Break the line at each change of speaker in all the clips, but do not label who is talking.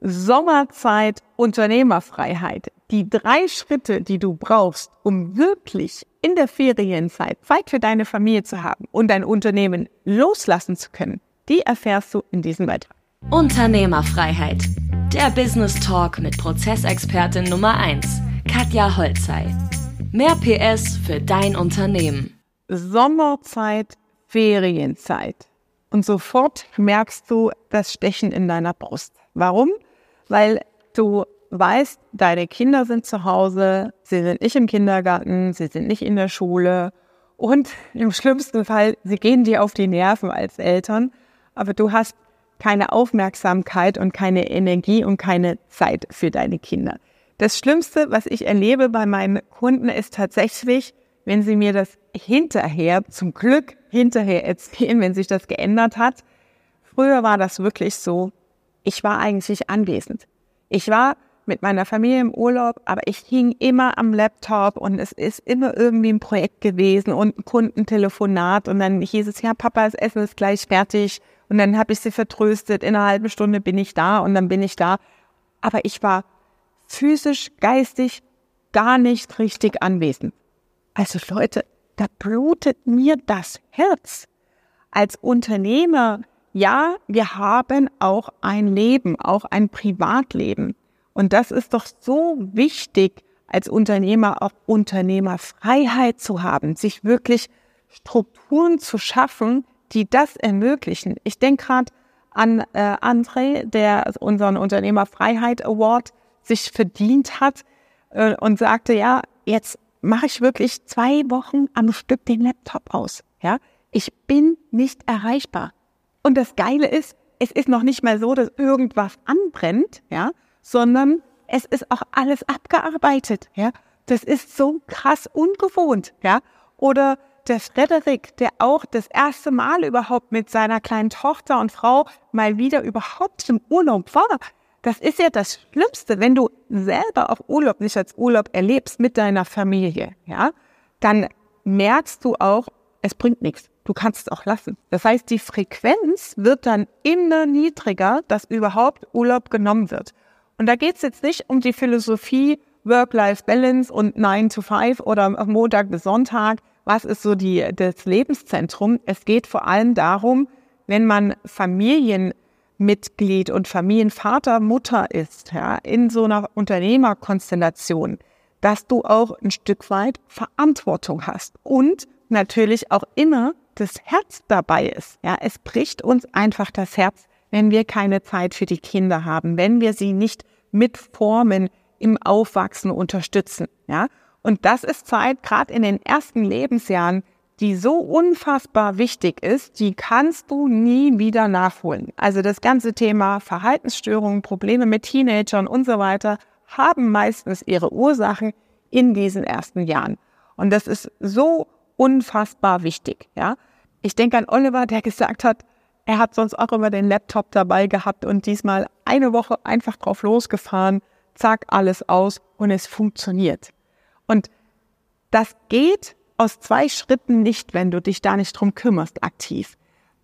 Sommerzeit Unternehmerfreiheit. Die drei Schritte, die du brauchst, um wirklich in der Ferienzeit Zeit für deine Familie zu haben und dein Unternehmen loslassen zu können, die erfährst du in diesem Beitrag.
Unternehmerfreiheit. Der Business Talk mit Prozessexpertin Nummer 1, Katja Holzei. Mehr PS für dein Unternehmen.
Sommerzeit, Ferienzeit. Und sofort merkst du das Stechen in deiner Brust. Warum? Weil du weißt, deine Kinder sind zu Hause, sie sind nicht im Kindergarten, sie sind nicht in der Schule und im schlimmsten Fall, sie gehen dir auf die Nerven als Eltern, aber du hast keine Aufmerksamkeit und keine Energie und keine Zeit für deine Kinder. Das Schlimmste, was ich erlebe bei meinen Kunden, ist tatsächlich, wenn sie mir das hinterher, zum Glück hinterher erzählen, wenn sich das geändert hat. Früher war das wirklich so, ich war eigentlich anwesend. Ich war mit meiner Familie im Urlaub, aber ich hing immer am Laptop und es ist immer irgendwie ein Projekt gewesen und ein Kundentelefonat und dann hieß es, ja, Papa, das Essen ist gleich fertig und dann habe ich sie vertröstet, in einer halben Stunde bin ich da und dann bin ich da. Aber ich war physisch, geistig gar nicht richtig anwesend. Also Leute, da blutet mir das Herz. Als Unternehmer ja, wir haben auch ein Leben, auch ein Privatleben. Und das ist doch so wichtig, als Unternehmer auch Unternehmerfreiheit zu haben, sich wirklich Strukturen zu schaffen, die das ermöglichen. Ich denke gerade an äh, André, der unseren Unternehmerfreiheit Award sich verdient hat äh, und sagte, ja, jetzt mache ich wirklich zwei Wochen am Stück den Laptop aus. Ja, ich bin nicht erreichbar. Und das Geile ist, es ist noch nicht mal so, dass irgendwas anbrennt, ja, sondern es ist auch alles abgearbeitet, ja. Das ist so krass ungewohnt, ja. Oder der Frederik, der auch das erste Mal überhaupt mit seiner kleinen Tochter und Frau mal wieder überhaupt im Urlaub war. Das ist ja das Schlimmste, wenn du selber auch Urlaub nicht als Urlaub erlebst mit deiner Familie, ja, dann merkst du auch, es bringt nichts du kannst es auch lassen. Das heißt, die Frequenz wird dann immer niedriger, dass überhaupt Urlaub genommen wird. Und da geht es jetzt nicht um die Philosophie Work-Life-Balance und 9 to 5 oder Montag bis Sonntag. Was ist so die, das Lebenszentrum? Es geht vor allem darum, wenn man Familienmitglied und Familienvater, Mutter ist, ja, in so einer Unternehmerkonstellation, dass du auch ein Stück weit Verantwortung hast und natürlich auch immer das Herz dabei ist. Ja, es bricht uns einfach das Herz, wenn wir keine Zeit für die Kinder haben, wenn wir sie nicht mit Formen im Aufwachsen unterstützen. Ja, und das ist Zeit, gerade in den ersten Lebensjahren, die so unfassbar wichtig ist, die kannst du nie wieder nachholen. Also das ganze Thema Verhaltensstörungen, Probleme mit Teenagern und so weiter haben meistens ihre Ursachen in diesen ersten Jahren. Und das ist so unfassbar wichtig, ja. Ich denke an Oliver, der gesagt hat, er hat sonst auch immer den Laptop dabei gehabt und diesmal eine Woche einfach drauf losgefahren, zack, alles aus und es funktioniert. Und das geht aus zwei Schritten nicht, wenn du dich da nicht drum kümmerst, aktiv.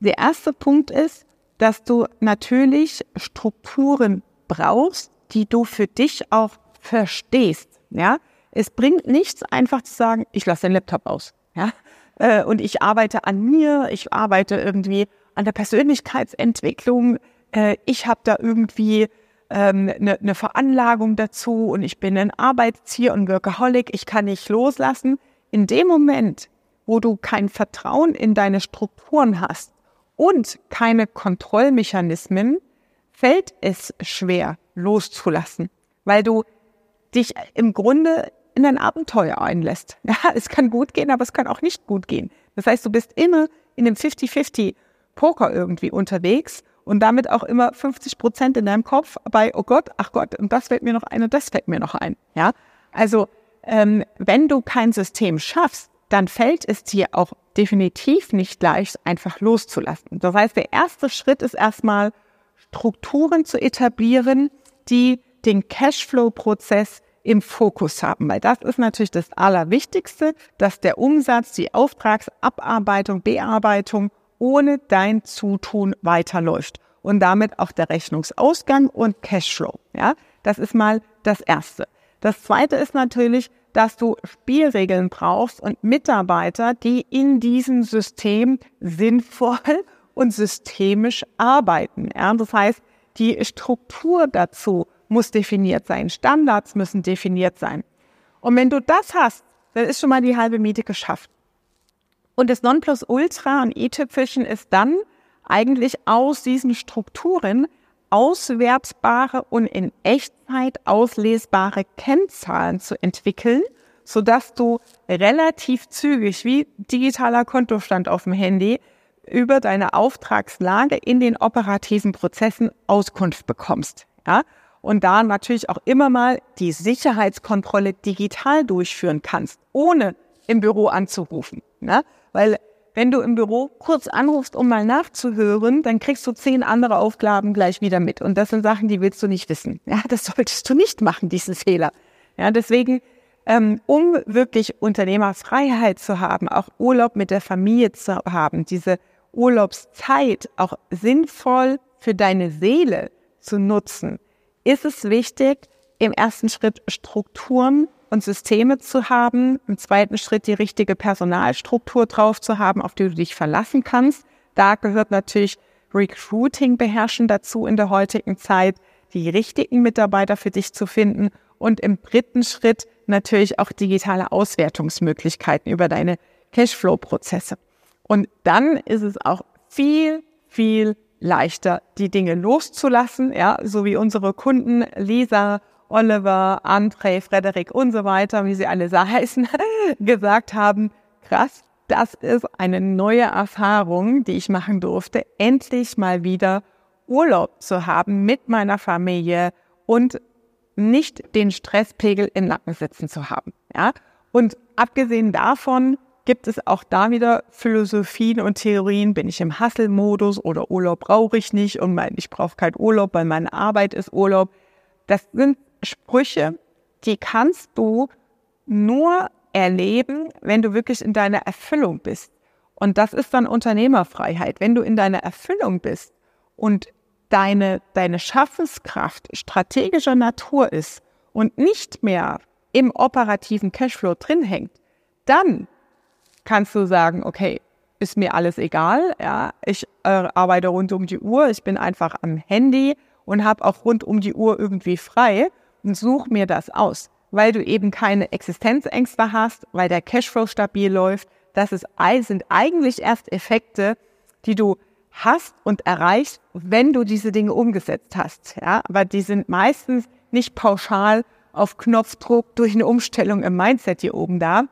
Der erste Punkt ist, dass du natürlich Strukturen brauchst, die du für dich auch verstehst. Ja, es bringt nichts, einfach zu sagen, ich lasse den Laptop aus. Ja, äh, und ich arbeite an mir, ich arbeite irgendwie an der Persönlichkeitsentwicklung, äh, ich habe da irgendwie eine ähm, ne, ne Veranlagung dazu und ich bin ein Arbeitstier und Workaholic, ich kann nicht loslassen. In dem Moment, wo du kein Vertrauen in deine Strukturen hast und keine Kontrollmechanismen, fällt es schwer loszulassen, weil du dich im Grunde in ein Abenteuer einlässt. Ja, es kann gut gehen, aber es kann auch nicht gut gehen. Das heißt, du bist immer in einem 50-50 Poker irgendwie unterwegs und damit auch immer 50 Prozent in deinem Kopf bei, oh Gott, ach Gott, und das fällt mir noch ein und das fällt mir noch ein. Ja, also ähm, wenn du kein System schaffst, dann fällt es dir auch definitiv nicht leicht, einfach loszulassen. Das heißt, der erste Schritt ist erstmal Strukturen zu etablieren, die den Cashflow-Prozess im Fokus haben, weil das ist natürlich das Allerwichtigste, dass der Umsatz, die Auftragsabarbeitung, Bearbeitung ohne dein Zutun weiterläuft. und damit auch der Rechnungsausgang und Cashflow. Ja, das ist mal das Erste. Das Zweite ist natürlich, dass du Spielregeln brauchst und Mitarbeiter, die in diesem System sinnvoll und systemisch arbeiten. Ja, das heißt, die Struktur dazu muss definiert sein. Standards müssen definiert sein. Und wenn du das hast, dann ist schon mal die halbe Miete geschafft. Und das Nonplusultra und i-Tüpfelchen ist dann eigentlich aus diesen Strukturen auswertbare und in Echtzeit auslesbare Kennzahlen zu entwickeln, sodass du relativ zügig wie digitaler Kontostand auf dem Handy über deine Auftragslage in den operativen Prozessen Auskunft bekommst. Ja? Und da natürlich auch immer mal die Sicherheitskontrolle digital durchführen kannst, ohne im Büro anzurufen. Ne? Weil wenn du im Büro kurz anrufst, um mal nachzuhören, dann kriegst du zehn andere Aufgaben gleich wieder mit. Und das sind Sachen, die willst du nicht wissen. Ja, das solltest du nicht machen, diesen Fehler. Ja, deswegen, ähm, um wirklich Unternehmerfreiheit zu haben, auch Urlaub mit der Familie zu haben, diese Urlaubszeit auch sinnvoll für deine Seele zu nutzen, ist es wichtig, im ersten Schritt Strukturen und Systeme zu haben, im zweiten Schritt die richtige Personalstruktur drauf zu haben, auf die du dich verlassen kannst. Da gehört natürlich Recruiting beherrschen dazu in der heutigen Zeit, die richtigen Mitarbeiter für dich zu finden und im dritten Schritt natürlich auch digitale Auswertungsmöglichkeiten über deine Cashflow-Prozesse. Und dann ist es auch viel, viel leichter, die Dinge loszulassen, ja, so wie unsere Kunden Lisa Oliver, André, Frederik und so weiter, wie sie alle heißen, gesagt haben, krass, das ist eine neue Erfahrung, die ich machen durfte, endlich mal wieder Urlaub zu haben mit meiner Familie und nicht den Stresspegel im Nacken sitzen zu haben. Ja? Und abgesehen davon gibt es auch da wieder Philosophien und Theorien. Bin ich im Hustle-Modus oder Urlaub brauche ich nicht und mein, ich brauche keinen Urlaub, weil meine Arbeit ist Urlaub. Das sind Sprüche, die kannst du nur erleben, wenn du wirklich in deiner Erfüllung bist. Und das ist dann Unternehmerfreiheit. Wenn du in deiner Erfüllung bist und deine, deine Schaffenskraft strategischer Natur ist und nicht mehr im operativen Cashflow drin hängt, dann kannst du sagen, okay, ist mir alles egal, ja, ich äh, arbeite rund um die Uhr, ich bin einfach am Handy und habe auch rund um die Uhr irgendwie frei und such mir das aus, weil du eben keine Existenzängste hast, weil der Cashflow stabil läuft. Das ist, sind eigentlich erst Effekte, die du hast und erreichst, wenn du diese Dinge umgesetzt hast. Ja, aber die sind meistens nicht pauschal auf Knopfdruck durch eine Umstellung im Mindset hier oben da,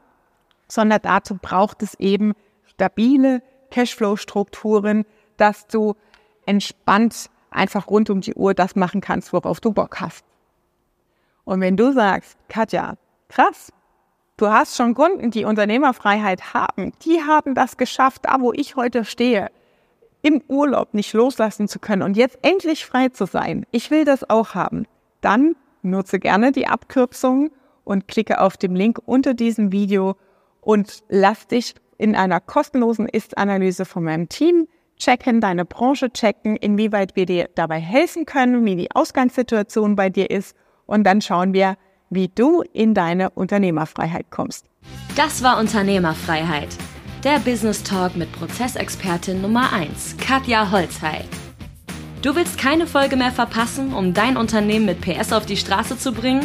sondern dazu braucht es eben stabile Cashflow-Strukturen, dass du entspannt einfach rund um die Uhr das machen kannst, worauf du Bock hast. Und wenn du sagst, Katja, krass, du hast schon Kunden, die Unternehmerfreiheit haben, die haben das geschafft, da wo ich heute stehe, im Urlaub nicht loslassen zu können und jetzt endlich frei zu sein. Ich will das auch haben. Dann nutze gerne die Abkürzung und klicke auf den Link unter diesem Video und lass dich in einer kostenlosen Ist-Analyse von meinem Team checken, deine Branche checken, inwieweit wir dir dabei helfen können, wie die Ausgangssituation bei dir ist und dann schauen wir, wie du in deine Unternehmerfreiheit kommst.
Das war Unternehmerfreiheit. Der Business Talk mit Prozessexpertin Nummer 1, Katja Holzhey. Du willst keine Folge mehr verpassen, um dein Unternehmen mit PS auf die Straße zu bringen?